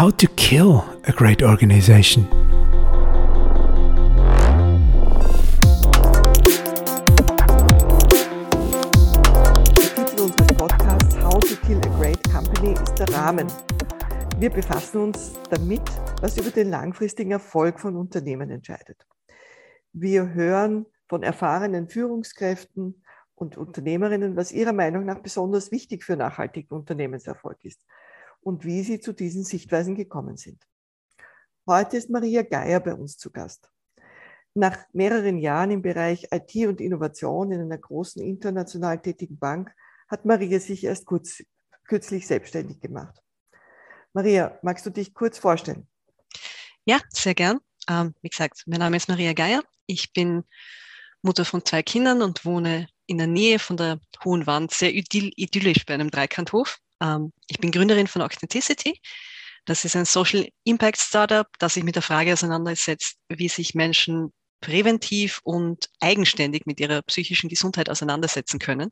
How to kill a great organization. Der Titel unseres Podcasts How to Kill a Great Company ist der Rahmen. Wir befassen uns damit, was über den langfristigen Erfolg von Unternehmen entscheidet. Wir hören von erfahrenen Führungskräften und Unternehmerinnen, was ihrer Meinung nach besonders wichtig für nachhaltigen Unternehmenserfolg ist und wie sie zu diesen Sichtweisen gekommen sind. Heute ist Maria Geier bei uns zu Gast. Nach mehreren Jahren im Bereich IT und Innovation in einer großen international tätigen Bank hat Maria sich erst kurz, kürzlich selbstständig gemacht. Maria, magst du dich kurz vorstellen? Ja, sehr gern. Ähm, wie gesagt, mein Name ist Maria Geier. Ich bin Mutter von zwei Kindern und wohne in der Nähe von der Hohen Wand, sehr idyllisch bei einem Dreikanthof. Ähm, ich bin Gründerin von Authenticity. Das ist ein Social Impact Startup, das sich mit der Frage auseinandersetzt, wie sich Menschen präventiv und eigenständig mit ihrer psychischen Gesundheit auseinandersetzen können.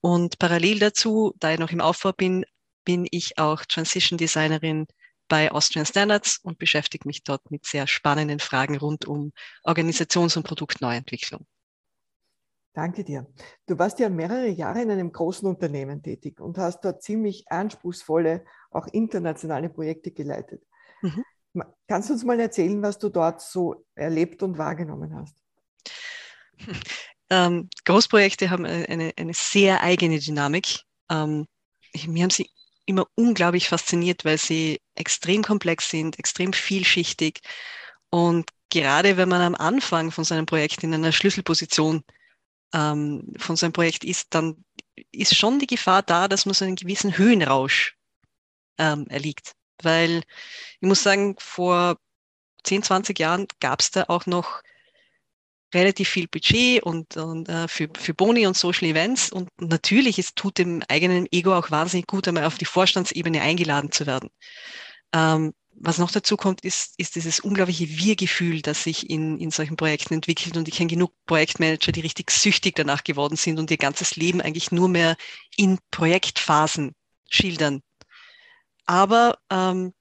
Und parallel dazu, da ich noch im Aufbau bin, bin ich auch Transition Designerin bei Austrian Standards und beschäftige mich dort mit sehr spannenden Fragen rund um Organisations- und Produktneuentwicklung. Danke dir. Du warst ja mehrere Jahre in einem großen Unternehmen tätig und hast dort ziemlich anspruchsvolle, auch internationale Projekte geleitet. Mhm. Kannst du uns mal erzählen, was du dort so erlebt und wahrgenommen hast? Ähm, Großprojekte haben eine, eine sehr eigene Dynamik. Ähm, mir haben sie immer unglaublich fasziniert, weil sie extrem komplex sind, extrem vielschichtig. Und gerade wenn man am Anfang von seinem Projekt in einer Schlüsselposition ähm, von so einem Projekt ist, dann ist schon die Gefahr da, dass man so einen gewissen Höhenrausch ähm, erliegt. Weil ich muss sagen, vor 10, 20 Jahren gab es da auch noch relativ viel Budget und, und äh, für, für Boni und Social Events. Und natürlich, es tut dem eigenen Ego auch wahnsinnig gut, einmal auf die Vorstandsebene eingeladen zu werden. Ähm, was noch dazu kommt, ist, ist dieses unglaubliche Wir-Gefühl, das sich in, in solchen Projekten entwickelt. Und ich kenne genug Projektmanager, die richtig süchtig danach geworden sind und ihr ganzes Leben eigentlich nur mehr in Projektphasen schildern. Aber ähm,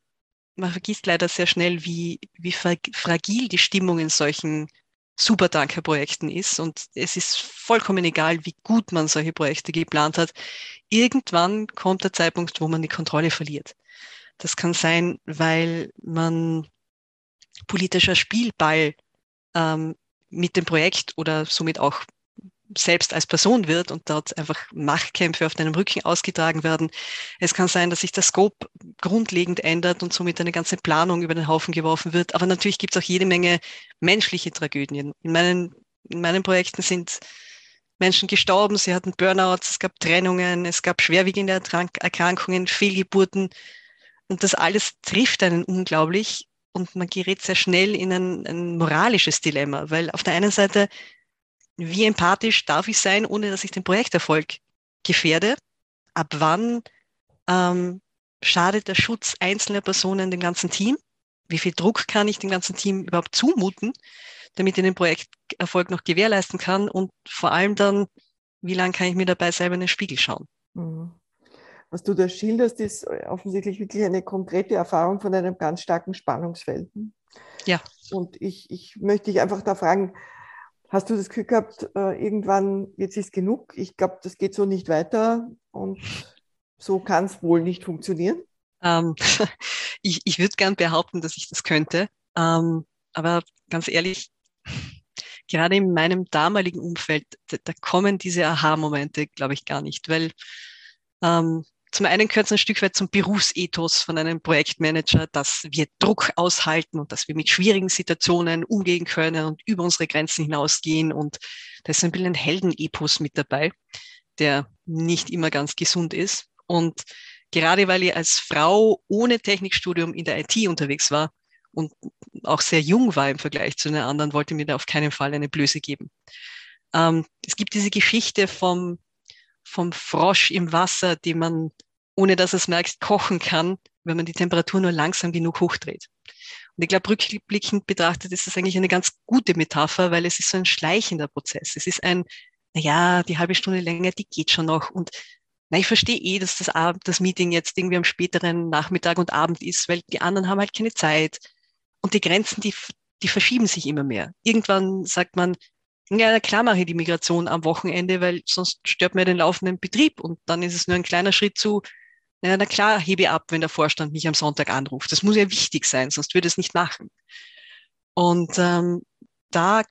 man vergisst leider sehr schnell, wie, wie fragil die Stimmung in solchen Supertanker-Projekten ist. Und es ist vollkommen egal, wie gut man solche Projekte geplant hat. Irgendwann kommt der Zeitpunkt, wo man die Kontrolle verliert. Das kann sein, weil man politischer Spielball ähm, mit dem Projekt oder somit auch selbst als Person wird und dort einfach Machtkämpfe auf deinem Rücken ausgetragen werden. Es kann sein, dass sich der Scope grundlegend ändert und somit eine ganze Planung über den Haufen geworfen wird. Aber natürlich gibt es auch jede Menge menschliche Tragödien. In meinen, in meinen Projekten sind Menschen gestorben, sie hatten Burnouts, es gab Trennungen, es gab schwerwiegende Erkrankungen, Fehlgeburten. Und das alles trifft einen unglaublich und man gerät sehr schnell in ein, ein moralisches Dilemma, weil auf der einen Seite, wie empathisch darf ich sein, ohne dass ich den Projekterfolg gefährde? Ab wann ähm, schadet der Schutz einzelner Personen dem ganzen Team? Wie viel Druck kann ich dem ganzen Team überhaupt zumuten, damit ich den Projekterfolg noch gewährleisten kann? Und vor allem dann, wie lange kann ich mir dabei selber in den Spiegel schauen? Mhm was du da schilderst, ist offensichtlich wirklich eine konkrete Erfahrung von einem ganz starken Spannungsfeld. Ja. Und ich, ich möchte dich einfach da fragen, hast du das Gefühl gehabt, äh, irgendwann, jetzt ist genug, ich glaube, das geht so nicht weiter und so kann es wohl nicht funktionieren? Ähm, ich ich würde gern behaupten, dass ich das könnte. Ähm, aber ganz ehrlich, gerade in meinem damaligen Umfeld, da, da kommen diese Aha-Momente, glaube ich, gar nicht, weil ähm, zum einen gehört es ein Stück weit zum Berufsethos von einem Projektmanager, dass wir Druck aushalten und dass wir mit schwierigen Situationen umgehen können und über unsere Grenzen hinausgehen. Und da ist ein bisschen ein Heldenepos mit dabei, der nicht immer ganz gesund ist. Und gerade weil ich als Frau ohne Technikstudium in der IT unterwegs war und auch sehr jung war im Vergleich zu den anderen, wollte mir da auf keinen Fall eine Blöße geben. Ähm, es gibt diese Geschichte vom vom Frosch im Wasser, die man, ohne dass es merkt, kochen kann, wenn man die Temperatur nur langsam genug hochdreht. Und ich glaube, rückblickend betrachtet ist das eigentlich eine ganz gute Metapher, weil es ist so ein schleichender Prozess. Es ist ein, naja, die halbe Stunde länger, die geht schon noch. Und na, ich verstehe eh, dass das, Abend, das Meeting jetzt irgendwie am späteren Nachmittag und Abend ist, weil die anderen haben halt keine Zeit. Und die Grenzen, die, die verschieben sich immer mehr. Irgendwann sagt man, ja, klar mache ich die Migration am Wochenende, weil sonst stört mir den laufenden Betrieb. Und dann ist es nur ein kleiner Schritt zu, na, na klar, hebe ab, wenn der Vorstand mich am Sonntag anruft. Das muss ja wichtig sein, sonst würde es nicht machen. Und ähm, da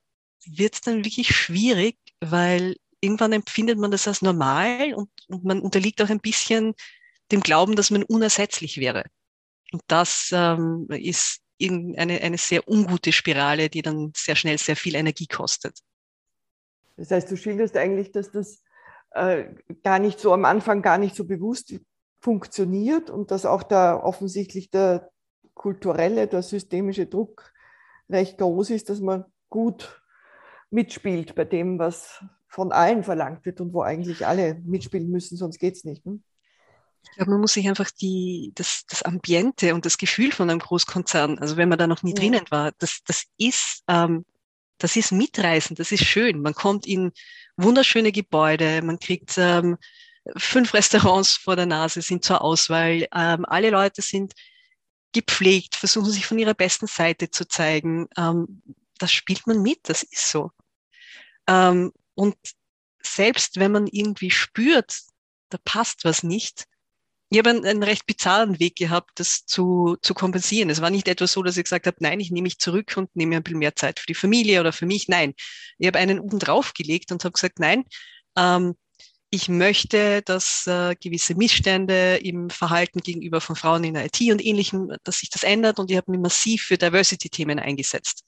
wird es dann wirklich schwierig, weil irgendwann empfindet man das als normal und, und man unterliegt auch ein bisschen dem Glauben, dass man unersetzlich wäre. Und das ähm, ist eine, eine sehr ungute Spirale, die dann sehr schnell sehr viel Energie kostet. Das heißt, du schilderst eigentlich, dass das äh, gar nicht so am Anfang gar nicht so bewusst funktioniert und dass auch da offensichtlich der kulturelle, der systemische Druck recht groß ist, dass man gut mitspielt bei dem, was von allen verlangt wird und wo eigentlich alle mitspielen müssen, sonst geht es nicht. Ne? Ich glaube, man muss sich einfach die, das, das Ambiente und das Gefühl von einem Großkonzern, also wenn man da noch nie ja. drinnen war, das, das ist, ähm, das ist mitreißend, das ist schön. Man kommt in wunderschöne Gebäude, man kriegt ähm, fünf Restaurants vor der Nase, sind zur Auswahl. Ähm, alle Leute sind gepflegt, versuchen sich von ihrer besten Seite zu zeigen. Ähm, das spielt man mit, das ist so. Ähm, und selbst wenn man irgendwie spürt, da passt was nicht, ich habe einen, recht bizarren Weg gehabt, das zu, zu kompensieren. Es war nicht etwas so, dass ich gesagt habe, nein, ich nehme mich zurück und nehme ein bisschen mehr Zeit für die Familie oder für mich. Nein, ich habe einen oben drauf gelegt und habe gesagt, nein, ähm, ich möchte, dass äh, gewisse Missstände im Verhalten gegenüber von Frauen in der IT und ähnlichem, dass sich das ändert und ich habe mich massiv für Diversity-Themen eingesetzt.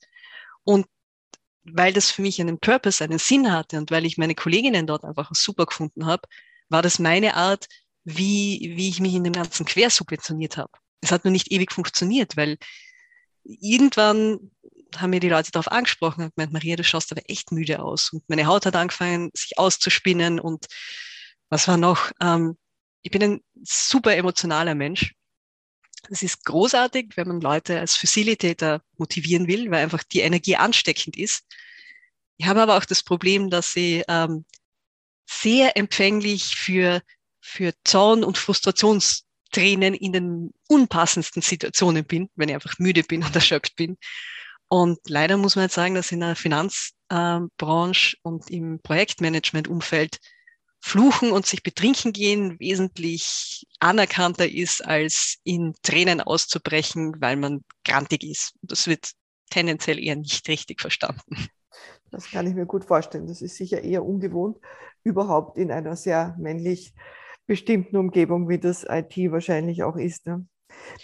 Und weil das für mich einen Purpose, einen Sinn hatte und weil ich meine Kolleginnen dort einfach super gefunden habe, war das meine Art, wie, wie ich mich in dem Ganzen quersubventioniert habe. Es hat nur nicht ewig funktioniert, weil irgendwann haben mir die Leute darauf angesprochen und gemeint, Maria, du schaust aber echt müde aus. Und meine Haut hat angefangen, sich auszuspinnen und was war noch? Ähm, ich bin ein super emotionaler Mensch es ist großartig, wenn man Leute als Facilitator motivieren will, weil einfach die Energie ansteckend ist. Ich habe aber auch das Problem, dass sie ähm, sehr empfänglich für, für Zorn und Frustrationstränen in den unpassendsten Situationen bin, wenn ich einfach müde bin und erschöpft bin. Und leider muss man jetzt sagen, dass in der Finanzbranche ähm, und im Projektmanagement-Umfeld Fluchen und sich betrinken gehen wesentlich anerkannter ist, als in Tränen auszubrechen, weil man grantig ist. Das wird tendenziell eher nicht richtig verstanden. Das kann ich mir gut vorstellen. Das ist sicher eher ungewohnt, überhaupt in einer sehr männlich bestimmten Umgebung, wie das IT wahrscheinlich auch ist. Ne?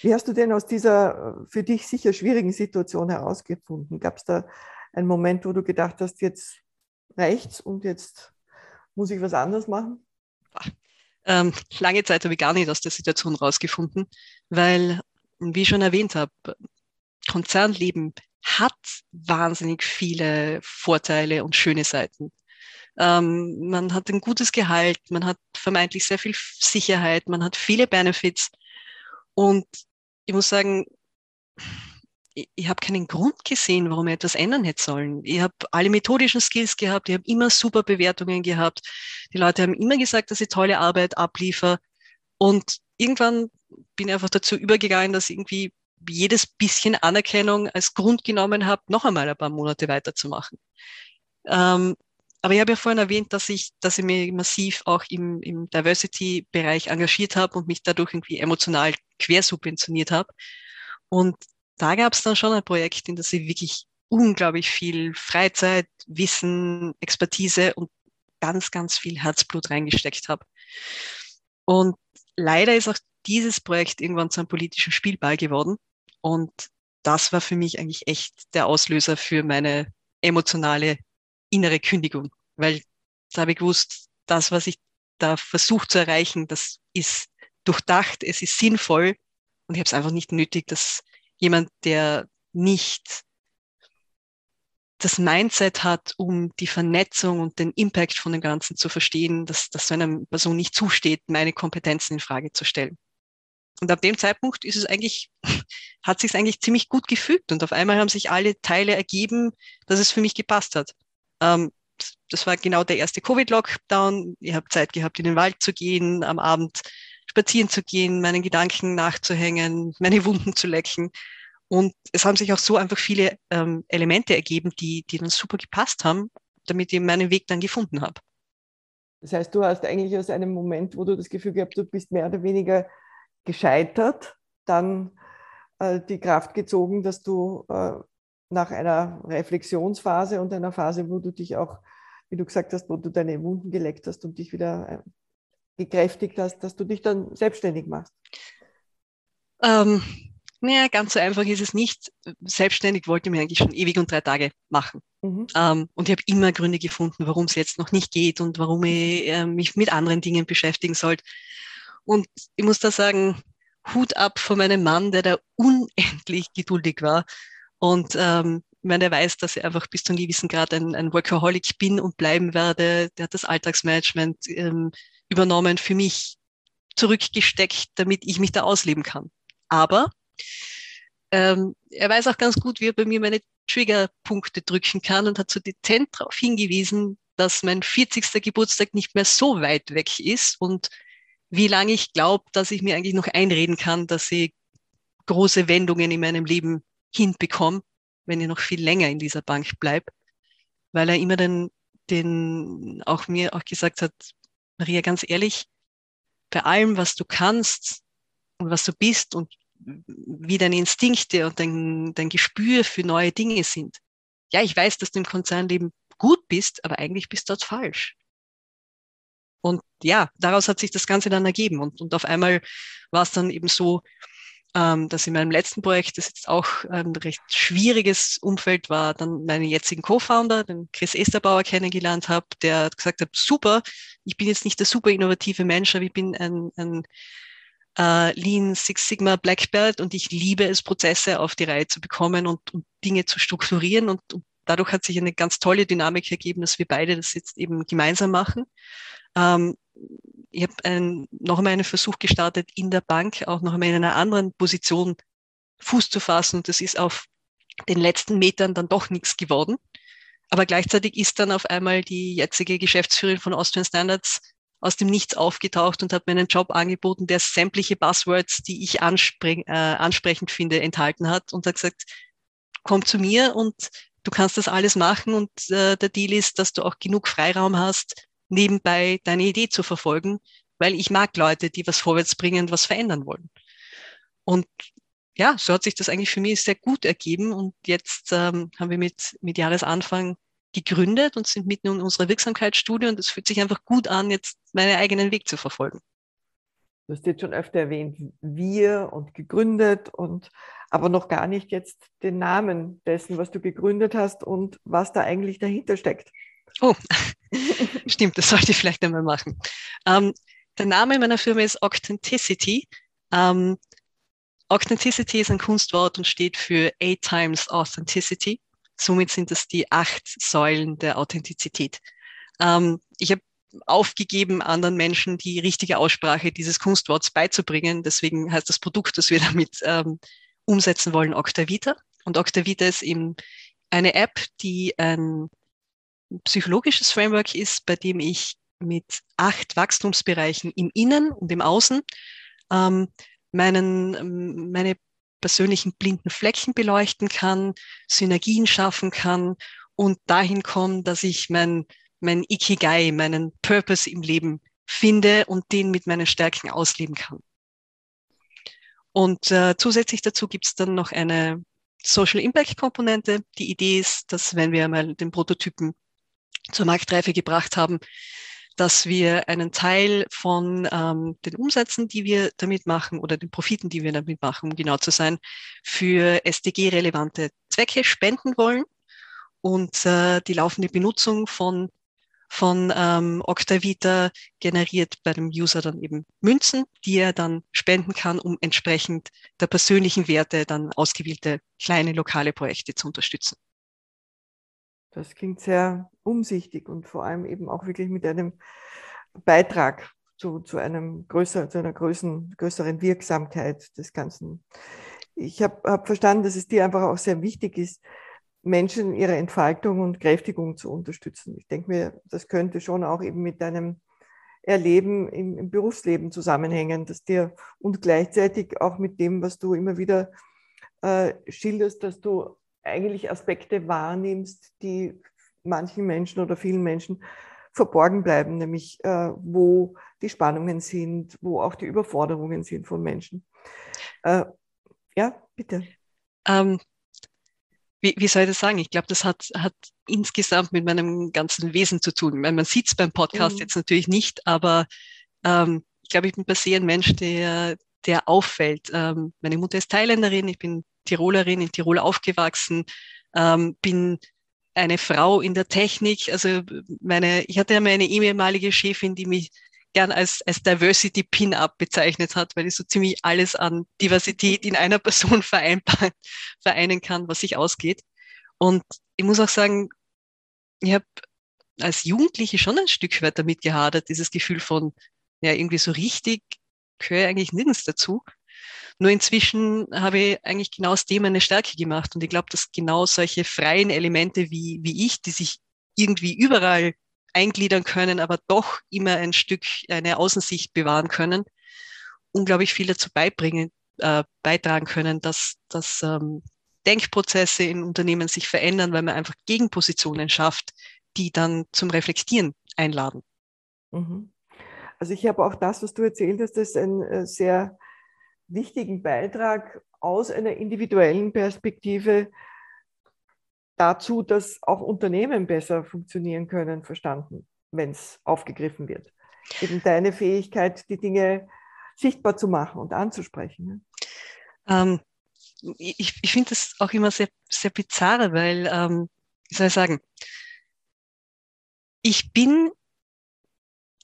Wie hast du denn aus dieser für dich sicher schwierigen Situation herausgefunden? Gab es da einen Moment, wo du gedacht hast, jetzt reicht's und jetzt muss ich was anderes machen? Ähm, lange Zeit habe ich gar nicht aus der Situation rausgefunden, weil, wie ich schon erwähnt habe, Konzernleben hat wahnsinnig viele Vorteile und schöne Seiten. Ähm, man hat ein gutes Gehalt, man hat vermeintlich sehr viel Sicherheit, man hat viele Benefits. Und ich muss sagen, ich, ich habe keinen Grund gesehen, warum ich etwas ändern hätte sollen. Ich habe alle methodischen Skills gehabt, ich habe immer super Bewertungen gehabt. Die Leute haben immer gesagt, dass ich tolle Arbeit abliefer. Und irgendwann bin ich einfach dazu übergegangen, dass irgendwie jedes bisschen Anerkennung als Grund genommen habe, noch einmal ein paar Monate weiterzumachen. Ähm, aber ich habe ja vorhin erwähnt, dass ich, dass ich mich massiv auch im, im Diversity-Bereich engagiert habe und mich dadurch irgendwie emotional quersubventioniert habe. Und da gab es dann schon ein Projekt, in das ich wirklich unglaublich viel Freizeit, Wissen, Expertise und ganz, ganz viel Herzblut reingesteckt habe. Und leider ist auch dieses Projekt irgendwann zu einem politischen Spielball geworden. Und das war für mich eigentlich echt der Auslöser für meine emotionale innere Kündigung, weil da habe ich gewusst, das, was ich da versucht zu erreichen, das ist durchdacht, es ist sinnvoll und ich habe es einfach nicht nötig, das jemand, der nicht das Mindset hat, um die Vernetzung und den Impact von dem Ganzen zu verstehen, dass, dass so einer Person nicht zusteht, meine Kompetenzen in Frage zu stellen. Und ab dem Zeitpunkt ist es eigentlich, hat sich eigentlich ziemlich gut gefügt und auf einmal haben sich alle Teile ergeben, dass es für mich gepasst hat. Ähm, das war genau der erste Covid-Lockdown. Ich habe Zeit gehabt, in den Wald zu gehen, am Abend spazieren zu gehen, meinen Gedanken nachzuhängen, meine Wunden zu lecken. Und es haben sich auch so einfach viele ähm, Elemente ergeben, die, die dann super gepasst haben, damit ich meinen Weg dann gefunden habe. Das heißt, du hast eigentlich aus einem Moment, wo du das Gefühl gehabt, du bist mehr oder weniger gescheitert, dann äh, die Kraft gezogen, dass du äh, nach einer Reflexionsphase und einer Phase, wo du dich auch, wie du gesagt hast, wo du deine Wunden geleckt hast und dich wieder äh, gekräftigt hast, dass du dich dann selbstständig machst? Ähm, naja, ganz so einfach ist es nicht. Selbstständig wollte ich mir eigentlich schon ewig und drei Tage machen. Mhm. Ähm, und ich habe immer Gründe gefunden, warum es jetzt noch nicht geht und warum ich äh, mich mit anderen Dingen beschäftigen sollte. Und ich muss da sagen, Hut ab von meinem Mann, der da unendlich geduldig war. Und ähm, meine, der weiß, dass ich einfach bis zu einem gewissen Grad ein, ein Workaholic bin und bleiben werde. Der hat das Alltagsmanagement ähm, übernommen, für mich zurückgesteckt, damit ich mich da ausleben kann. Aber ähm, er weiß auch ganz gut, wie er bei mir meine Triggerpunkte drücken kann und hat so dezent darauf hingewiesen, dass mein 40. Geburtstag nicht mehr so weit weg ist und wie lange ich glaube, dass ich mir eigentlich noch einreden kann, dass ich große Wendungen in meinem Leben hinbekomme, wenn ich noch viel länger in dieser Bank bleibe, weil er immer den, den auch mir auch gesagt hat, Maria, ganz ehrlich, bei allem, was du kannst und was du bist und wie deine Instinkte und dein, dein Gespür für neue Dinge sind. Ja, ich weiß, dass du im Konzernleben gut bist, aber eigentlich bist du dort falsch. Und ja, daraus hat sich das Ganze dann ergeben. Und, und auf einmal war es dann eben so, ähm, dass in meinem letzten Projekt, das jetzt auch ein recht schwieriges Umfeld war, dann meinen jetzigen Co-Founder, den Chris Esterbauer, kennengelernt habe, der gesagt hat, super, ich bin jetzt nicht der super innovative Mensch, aber ich bin ein, ein äh, Lean Six Sigma Black Belt und ich liebe es, Prozesse auf die Reihe zu bekommen und, und Dinge zu strukturieren. Und, und dadurch hat sich eine ganz tolle Dynamik ergeben, dass wir beide das jetzt eben gemeinsam machen. Ähm, ich habe ein, noch einmal einen Versuch gestartet, in der Bank auch noch einmal in einer anderen Position Fuß zu fassen. Das ist auf den letzten Metern dann doch nichts geworden. Aber gleichzeitig ist dann auf einmal die jetzige Geschäftsführerin von Austrian Standards aus dem Nichts aufgetaucht und hat mir einen Job angeboten, der sämtliche Buzzwords, die ich äh, ansprechend finde, enthalten hat und hat gesagt, komm zu mir und du kannst das alles machen und äh, der Deal ist, dass du auch genug Freiraum hast, nebenbei deine Idee zu verfolgen, weil ich mag Leute, die was vorwärts bringen, was verändern wollen. Und ja, so hat sich das eigentlich für mich sehr gut ergeben. Und jetzt ähm, haben wir mit, mit Jahresanfang gegründet und sind mitten in unserer Wirksamkeitsstudie und es fühlt sich einfach gut an, jetzt meinen eigenen Weg zu verfolgen. Du hast jetzt schon öfter erwähnt, wir und gegründet und aber noch gar nicht jetzt den Namen dessen, was du gegründet hast und was da eigentlich dahinter steckt. Oh, stimmt, das sollte ich vielleicht einmal machen. Ähm, der Name meiner Firma ist Authenticity. Ähm, Authenticity ist ein Kunstwort und steht für Eight Times Authenticity. Somit sind das die acht Säulen der Authentizität. Ähm, ich habe aufgegeben, anderen Menschen die richtige Aussprache dieses Kunstworts beizubringen. Deswegen heißt das Produkt, das wir damit ähm, umsetzen wollen, Octavita. Und Octavita ist eben eine App, die ein psychologisches Framework ist, bei dem ich mit acht Wachstumsbereichen im Innen und im Außen ähm, meinen, meine persönlichen blinden Flecken beleuchten kann, Synergien schaffen kann und dahin kommen, dass ich mein, mein Ikigai, meinen Purpose im Leben finde und den mit meinen Stärken ausleben kann. Und äh, zusätzlich dazu gibt es dann noch eine Social Impact Komponente. Die Idee ist, dass wenn wir mal den Prototypen zur Marktreife gebracht haben, dass wir einen Teil von ähm, den Umsätzen, die wir damit machen oder den Profiten, die wir damit machen, um genau zu sein, für SDG-relevante Zwecke spenden wollen und äh, die laufende Benutzung von von ähm, Octavita generiert bei dem User dann eben Münzen, die er dann spenden kann, um entsprechend der persönlichen Werte dann ausgewählte kleine lokale Projekte zu unterstützen. Das klingt sehr umsichtig und vor allem eben auch wirklich mit einem Beitrag zu, zu, einem größer, zu einer größeren, größeren Wirksamkeit des Ganzen. Ich habe hab verstanden, dass es dir einfach auch sehr wichtig ist, Menschen ihre Entfaltung und Kräftigung zu unterstützen. Ich denke mir, das könnte schon auch eben mit deinem Erleben im, im Berufsleben zusammenhängen, dass dir und gleichzeitig auch mit dem, was du immer wieder äh, schilderst, dass du eigentlich Aspekte wahrnimmst, die manchen Menschen oder vielen Menschen verborgen bleiben, nämlich äh, wo die Spannungen sind, wo auch die Überforderungen sind von Menschen. Äh, ja, bitte. Ähm, wie, wie soll ich das sagen? Ich glaube, das hat, hat insgesamt mit meinem ganzen Wesen zu tun. Meine, man sieht es beim Podcast mhm. jetzt natürlich nicht, aber ähm, ich glaube, ich bin per se ein Mensch, der, der auffällt. Ähm, meine Mutter ist Thailänderin, ich bin Tirolerin, in Tirol aufgewachsen, ähm, bin eine Frau in der Technik. Also meine, ich hatte ja meine ehemalige Chefin, die mich gern als, als Diversity Pin-Up bezeichnet hat, weil ich so ziemlich alles an Diversität in einer Person vereinen kann, was sich ausgeht. Und ich muss auch sagen, ich habe als Jugendliche schon ein Stück weit damit gehadert, dieses Gefühl von, ja, irgendwie so richtig gehöre eigentlich nirgends dazu. Nur inzwischen habe ich eigentlich genau aus dem eine Stärke gemacht. Und ich glaube, dass genau solche freien Elemente wie, wie ich, die sich irgendwie überall eingliedern können, aber doch immer ein Stück eine Außensicht bewahren können, unglaublich viel dazu beibringen, äh, beitragen können, dass, dass ähm, Denkprozesse in Unternehmen sich verändern, weil man einfach Gegenpositionen schafft, die dann zum Reflektieren einladen. Mhm. Also ich habe auch das, was du erzählt hast, das ist ein äh, sehr wichtigen Beitrag aus einer individuellen Perspektive dazu, dass auch Unternehmen besser funktionieren können, verstanden, wenn es aufgegriffen wird. Eben deine Fähigkeit, die Dinge sichtbar zu machen und anzusprechen. Ne? Ähm, ich ich finde das auch immer sehr, sehr bizarre, weil, ähm, wie soll ich sagen, ich bin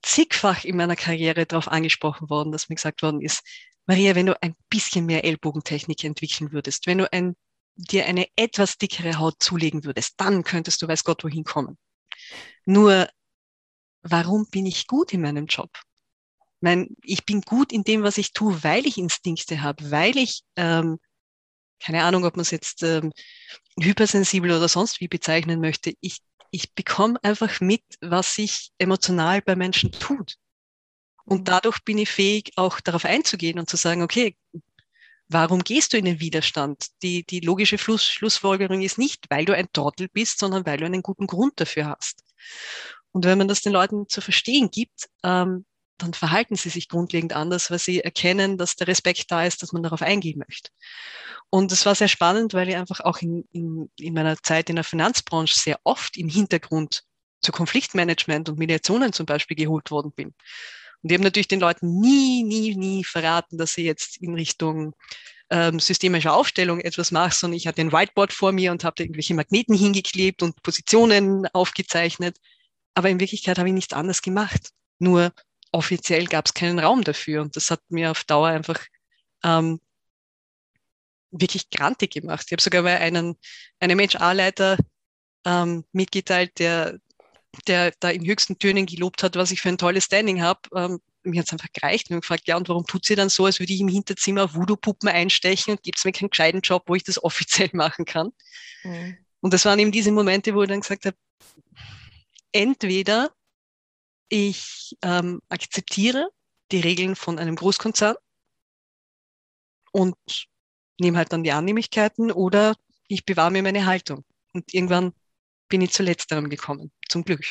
zigfach in meiner Karriere darauf angesprochen worden, dass mir gesagt worden ist, Maria, wenn du ein bisschen mehr Ellbogentechnik entwickeln würdest, wenn du ein, dir eine etwas dickere Haut zulegen würdest, dann könntest du weiß Gott wohin kommen. Nur, warum bin ich gut in meinem Job? Mein, ich bin gut in dem, was ich tue, weil ich Instinkte habe, weil ich, ähm, keine Ahnung, ob man es jetzt ähm, hypersensibel oder sonst wie bezeichnen möchte, ich, ich bekomme einfach mit, was sich emotional bei Menschen tut. Und dadurch bin ich fähig, auch darauf einzugehen und zu sagen, okay, warum gehst du in den Widerstand? Die, die logische Schluss, Schlussfolgerung ist nicht, weil du ein Trottel bist, sondern weil du einen guten Grund dafür hast. Und wenn man das den Leuten zu verstehen gibt, ähm, dann verhalten sie sich grundlegend anders, weil sie erkennen, dass der Respekt da ist, dass man darauf eingehen möchte. Und es war sehr spannend, weil ich einfach auch in, in, in meiner Zeit in der Finanzbranche sehr oft im Hintergrund zu Konfliktmanagement und Mediationen zum Beispiel geholt worden bin. Und die haben natürlich den Leuten nie, nie, nie verraten, dass sie jetzt in Richtung ähm, systemischer Aufstellung etwas machen, sondern ich hatte ein Whiteboard vor mir und habe irgendwelche Magneten hingeklebt und Positionen aufgezeichnet. Aber in Wirklichkeit habe ich nichts anderes gemacht. Nur offiziell gab es keinen Raum dafür. Und das hat mir auf Dauer einfach ähm, wirklich grantig gemacht. Ich habe sogar bei einem, einem HR-Leiter ähm, mitgeteilt, der der da in höchsten Tönen gelobt hat, was ich für ein tolles Standing habe. Ähm, mir hat es einfach gereicht. Und gefragt, ja, und warum tut sie dann so, als würde ich im Hinterzimmer Voodoo-Puppen einstechen und gibt es mir keinen gescheiten Job, wo ich das offiziell machen kann? Mhm. Und das waren eben diese Momente, wo ich dann gesagt habe, entweder ich ähm, akzeptiere die Regeln von einem Großkonzern und nehme halt dann die Annehmlichkeiten oder ich bewahre mir meine Haltung. Und irgendwann bin ich zu letzterem gekommen, zum Glück.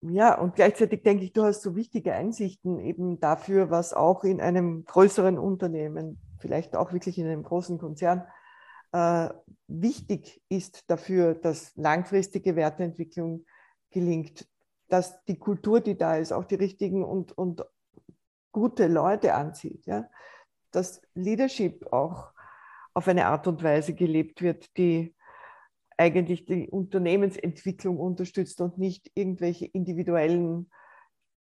Ja, und gleichzeitig denke ich, du hast so wichtige Einsichten eben dafür, was auch in einem größeren Unternehmen, vielleicht auch wirklich in einem großen Konzern, äh, wichtig ist dafür, dass langfristige Werteentwicklung gelingt, dass die Kultur, die da ist, auch die richtigen und, und gute Leute anzieht. Ja? Dass Leadership auch auf eine Art und Weise gelebt wird, die eigentlich die Unternehmensentwicklung unterstützt und nicht irgendwelche individuellen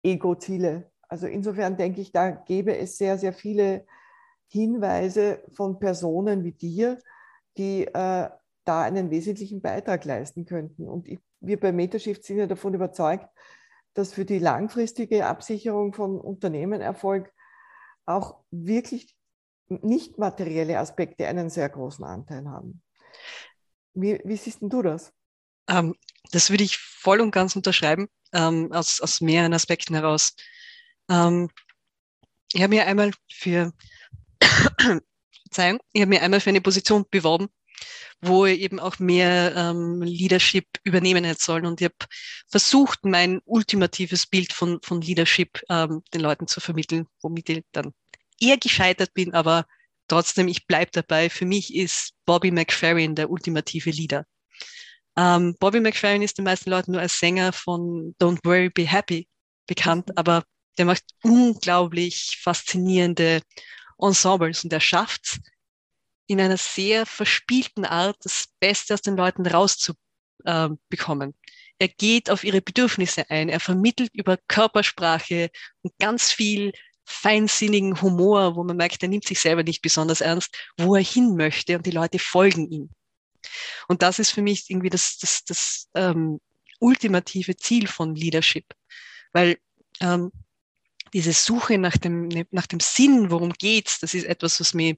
Ego-Ziele. Also insofern denke ich, da gäbe es sehr, sehr viele Hinweise von Personen wie dir, die äh, da einen wesentlichen Beitrag leisten könnten. Und ich, wir bei Metashift sind ja davon überzeugt, dass für die langfristige Absicherung von Unternehmenerfolg auch wirklich nicht materielle Aspekte einen sehr großen Anteil haben. Wie, wie siehst denn du das? Ähm, das würde ich voll und ganz unterschreiben, ähm, aus, aus mehreren Aspekten heraus. Ähm, ich habe mir einmal für, Verzeihung, ich habe mir einmal für eine Position beworben, wo ich eben auch mehr ähm, Leadership übernehmen hätte sollen. Und ich habe versucht, mein ultimatives Bild von, von Leadership ähm, den Leuten zu vermitteln, womit ich dann eher gescheitert bin, aber trotzdem, ich bleibe dabei. Für mich ist Bobby McFerrin der ultimative Leader. Ähm, Bobby McFerrin ist den meisten Leuten nur als Sänger von Don't Worry, Be Happy bekannt, aber der macht unglaublich faszinierende Ensembles und er schafft in einer sehr verspielten Art das Beste aus den Leuten rauszubekommen. er geht auf ihre Bedürfnisse ein, er vermittelt über Körpersprache und ganz viel feinsinnigen Humor, wo man merkt, er nimmt sich selber nicht besonders ernst, wo er hin möchte und die Leute folgen ihm. Und das ist für mich irgendwie das, das, das ähm, ultimative Ziel von Leadership, weil ähm, diese Suche nach dem, nach dem Sinn, worum geht's, das ist etwas, was mich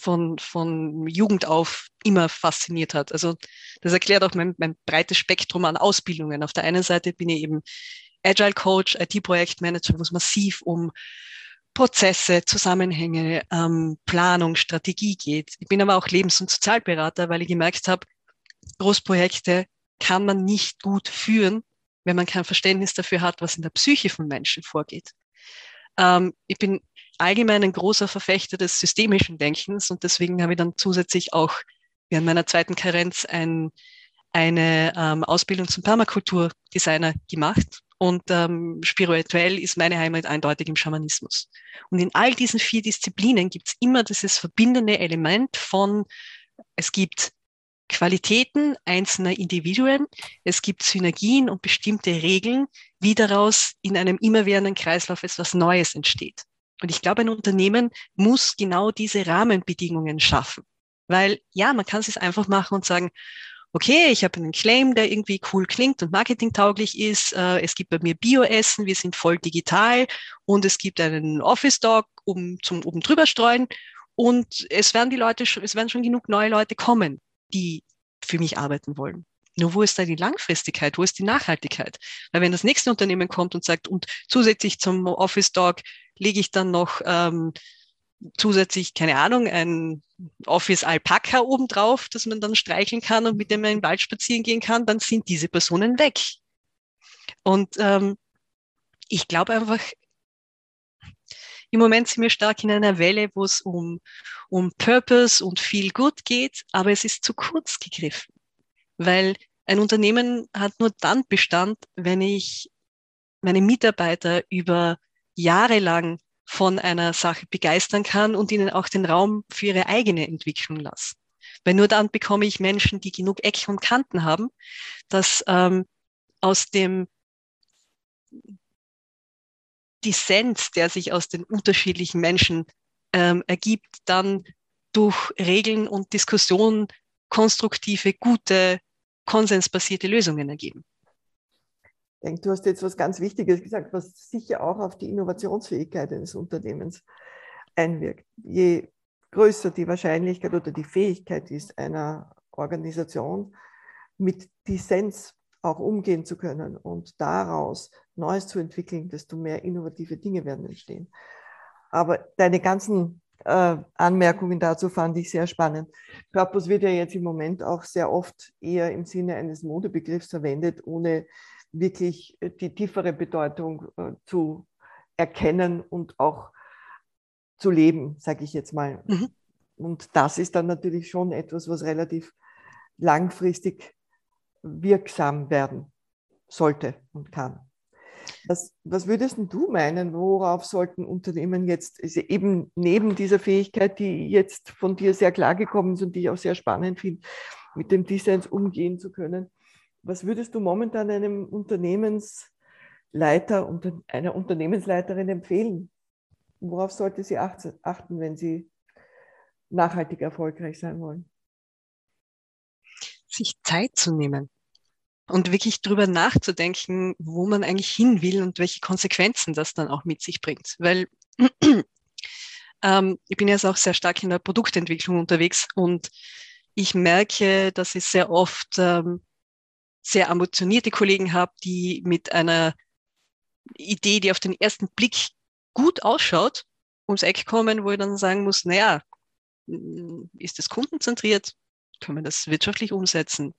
von, von Jugend auf immer fasziniert hat. Also das erklärt auch mein, mein breites Spektrum an Ausbildungen. Auf der einen Seite bin ich eben Agile Coach, IT-Projektmanager, wo es massiv um Prozesse, Zusammenhänge, ähm, Planung, Strategie geht. Ich bin aber auch Lebens- und Sozialberater, weil ich gemerkt habe, Großprojekte kann man nicht gut führen, wenn man kein Verständnis dafür hat, was in der Psyche von Menschen vorgeht. Ähm, ich bin allgemein ein großer Verfechter des systemischen Denkens und deswegen habe ich dann zusätzlich auch während meiner zweiten Karenz ein, eine ähm, Ausbildung zum Permakulturdesigner gemacht. Und ähm, spirituell ist meine Heimat eindeutig im Schamanismus. Und in all diesen vier Disziplinen gibt es immer dieses verbindende Element von, es gibt Qualitäten einzelner Individuen, es gibt Synergien und bestimmte Regeln, wie daraus in einem immerwährenden Kreislauf etwas Neues entsteht. Und ich glaube, ein Unternehmen muss genau diese Rahmenbedingungen schaffen. Weil ja, man kann es einfach machen und sagen, okay, ich habe einen Claim, der irgendwie cool klingt und marketingtauglich ist. Äh, es gibt bei mir Bioessen, wir sind voll digital und es gibt einen Office Dog um zum oben drüber streuen und es werden die Leute, es werden schon genug neue Leute kommen, die für mich arbeiten wollen. Nur wo ist da die Langfristigkeit? Wo ist die Nachhaltigkeit? Weil wenn das nächste Unternehmen kommt und sagt, und zusätzlich zum Office Dog lege ich dann noch ähm, zusätzlich, keine Ahnung, ein Office Alpaka obendrauf, dass man dann streicheln kann und mit dem man den Wald spazieren gehen kann, dann sind diese Personen weg. Und ähm, ich glaube einfach, im Moment sind wir stark in einer Welle, wo es um, um Purpose und viel Good geht, aber es ist zu kurz gegriffen, weil ein Unternehmen hat nur dann Bestand, wenn ich meine Mitarbeiter über Jahre lang von einer Sache begeistern kann und ihnen auch den Raum für ihre eigene Entwicklung lasse. Weil nur dann bekomme ich Menschen, die genug Ecken und Kanten haben, dass ähm, aus dem Dissens, der sich aus den unterschiedlichen Menschen ähm, ergibt, dann durch Regeln und Diskussionen konstruktive, gute, konsensbasierte Lösungen ergeben. Denke, du hast jetzt was ganz Wichtiges gesagt, was sicher auch auf die Innovationsfähigkeit eines Unternehmens einwirkt. Je größer die Wahrscheinlichkeit oder die Fähigkeit ist einer Organisation, mit Dissens auch umgehen zu können und daraus Neues zu entwickeln, desto mehr innovative Dinge werden entstehen. Aber deine ganzen äh, Anmerkungen dazu fand ich sehr spannend. Purpose wird ja jetzt im Moment auch sehr oft eher im Sinne eines Modebegriffs verwendet, ohne wirklich die tiefere Bedeutung äh, zu erkennen und auch zu leben, sage ich jetzt mal. Mhm. Und das ist dann natürlich schon etwas, was relativ langfristig wirksam werden sollte und kann. Was, was würdest du meinen, worauf sollten Unternehmen jetzt, eben neben dieser Fähigkeit, die jetzt von dir sehr klar gekommen ist und die ich auch sehr spannend finde, mit dem Designs umgehen zu können, was würdest du momentan einem Unternehmensleiter und einer Unternehmensleiterin empfehlen? Worauf sollte sie achten, wenn sie nachhaltig erfolgreich sein wollen? Sich Zeit zu nehmen und wirklich drüber nachzudenken, wo man eigentlich hin will und welche Konsequenzen das dann auch mit sich bringt. Weil ähm, ich bin jetzt auch sehr stark in der Produktentwicklung unterwegs und ich merke, dass ich sehr oft ähm, sehr ambitionierte Kollegen habe, die mit einer Idee, die auf den ersten Blick gut ausschaut, ums Eck kommen, wo ich dann sagen muss, naja, ist das kundenzentriert? Können wir das wirtschaftlich umsetzen?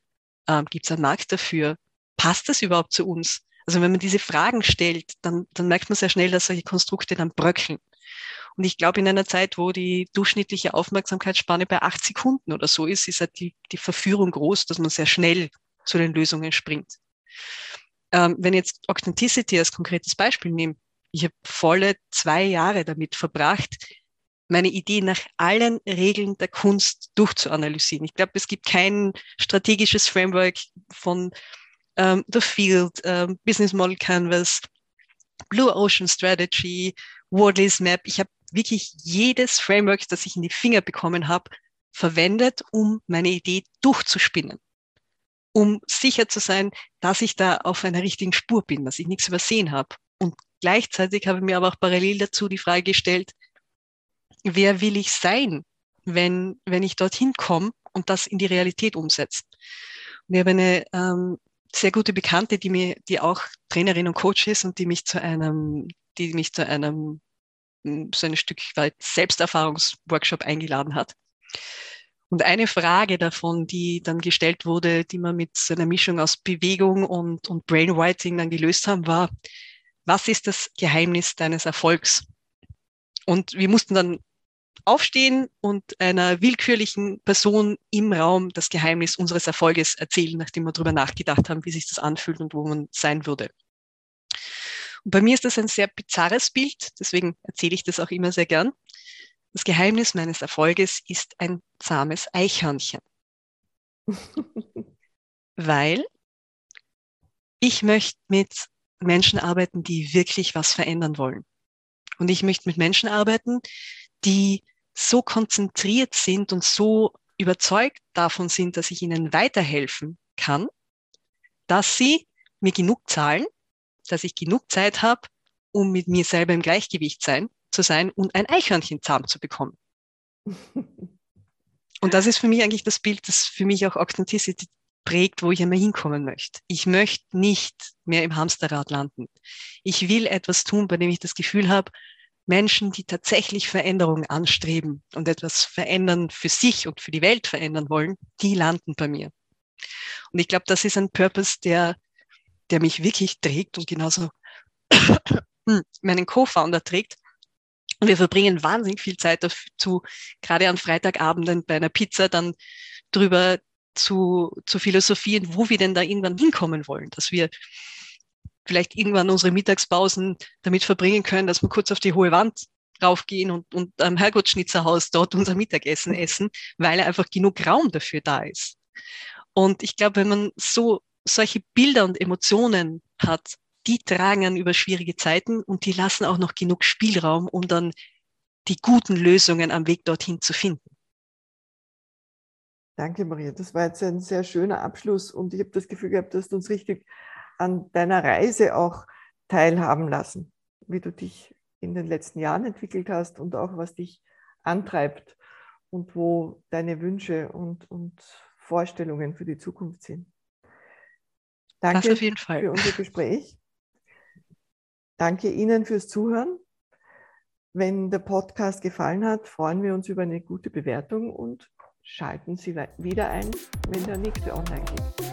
Ähm, Gibt es einen Markt dafür? Passt das überhaupt zu uns? Also wenn man diese Fragen stellt, dann, dann merkt man sehr schnell, dass solche Konstrukte dann bröckeln. Und ich glaube, in einer Zeit, wo die durchschnittliche Aufmerksamkeitsspanne bei acht Sekunden oder so ist, ist halt die, die Verführung groß, dass man sehr schnell zu den Lösungen springt. Ähm, wenn ich jetzt Authenticity als konkretes Beispiel nehme, ich habe volle zwei Jahre damit verbracht, meine Idee nach allen Regeln der Kunst durchzuanalysieren. Ich glaube, es gibt kein strategisches Framework von ähm, The Field, ähm, Business Model Canvas, Blue Ocean Strategy, Wardley's Map. Ich habe wirklich jedes Framework, das ich in die Finger bekommen habe, verwendet, um meine Idee durchzuspinnen. Um sicher zu sein, dass ich da auf einer richtigen Spur bin, dass ich nichts übersehen habe. Und gleichzeitig habe ich mir aber auch parallel dazu die Frage gestellt, wer will ich sein, wenn, wenn ich dorthin komme und das in die Realität umsetze. Und ich habe eine ähm, sehr gute Bekannte, die mir, die auch Trainerin und Coach ist und die mich zu einem, die mich zu einem hm, so ein Stück weit Selbsterfahrungsworkshop eingeladen hat. Und eine Frage davon, die dann gestellt wurde, die man mit einer Mischung aus Bewegung und, und Brainwriting dann gelöst haben, war, was ist das Geheimnis deines Erfolgs? Und wir mussten dann aufstehen und einer willkürlichen Person im Raum das Geheimnis unseres Erfolges erzählen, nachdem wir darüber nachgedacht haben, wie sich das anfühlt und wo man sein würde. Und bei mir ist das ein sehr bizarres Bild, deswegen erzähle ich das auch immer sehr gern. Das Geheimnis meines Erfolges ist ein zahmes Eichhörnchen. Weil ich möchte mit Menschen arbeiten, die wirklich was verändern wollen. Und ich möchte mit Menschen arbeiten, die so konzentriert sind und so überzeugt davon sind, dass ich ihnen weiterhelfen kann, dass sie mir genug zahlen, dass ich genug Zeit habe, um mit mir selber im Gleichgewicht sein, zu sein und ein Eichhörnchen zahm zu bekommen. Und das ist für mich eigentlich das Bild, das für mich auch Authenticity prägt, wo ich einmal hinkommen möchte. Ich möchte nicht mehr im Hamsterrad landen. Ich will etwas tun, bei dem ich das Gefühl habe, Menschen, die tatsächlich Veränderungen anstreben und etwas verändern für sich und für die Welt verändern wollen, die landen bei mir. Und ich glaube, das ist ein Purpose, der, der mich wirklich trägt und genauso meinen Co-Founder trägt. Und wir verbringen wahnsinnig viel Zeit dazu, gerade an Freitagabenden bei einer Pizza dann drüber zu, zu philosophieren, wo wir denn da irgendwann hinkommen wollen, dass wir vielleicht irgendwann unsere Mittagspausen damit verbringen können, dass wir kurz auf die hohe Wand raufgehen und, und am Herrgottschnitzerhaus dort unser Mittagessen essen, weil einfach genug Raum dafür da ist. Und ich glaube, wenn man so solche Bilder und Emotionen hat, die tragen dann über schwierige Zeiten und die lassen auch noch genug Spielraum, um dann die guten Lösungen am Weg dorthin zu finden. Danke, Maria. Das war jetzt ein sehr schöner Abschluss und ich habe das Gefühl gehabt, dass du uns richtig an deiner Reise auch teilhaben lassen, wie du dich in den letzten Jahren entwickelt hast und auch was dich antreibt und wo deine Wünsche und, und Vorstellungen für die Zukunft sind. Danke für unser Gespräch. Danke Ihnen fürs Zuhören. Wenn der Podcast gefallen hat, freuen wir uns über eine gute Bewertung und schalten Sie wieder ein, wenn der nächste online geht.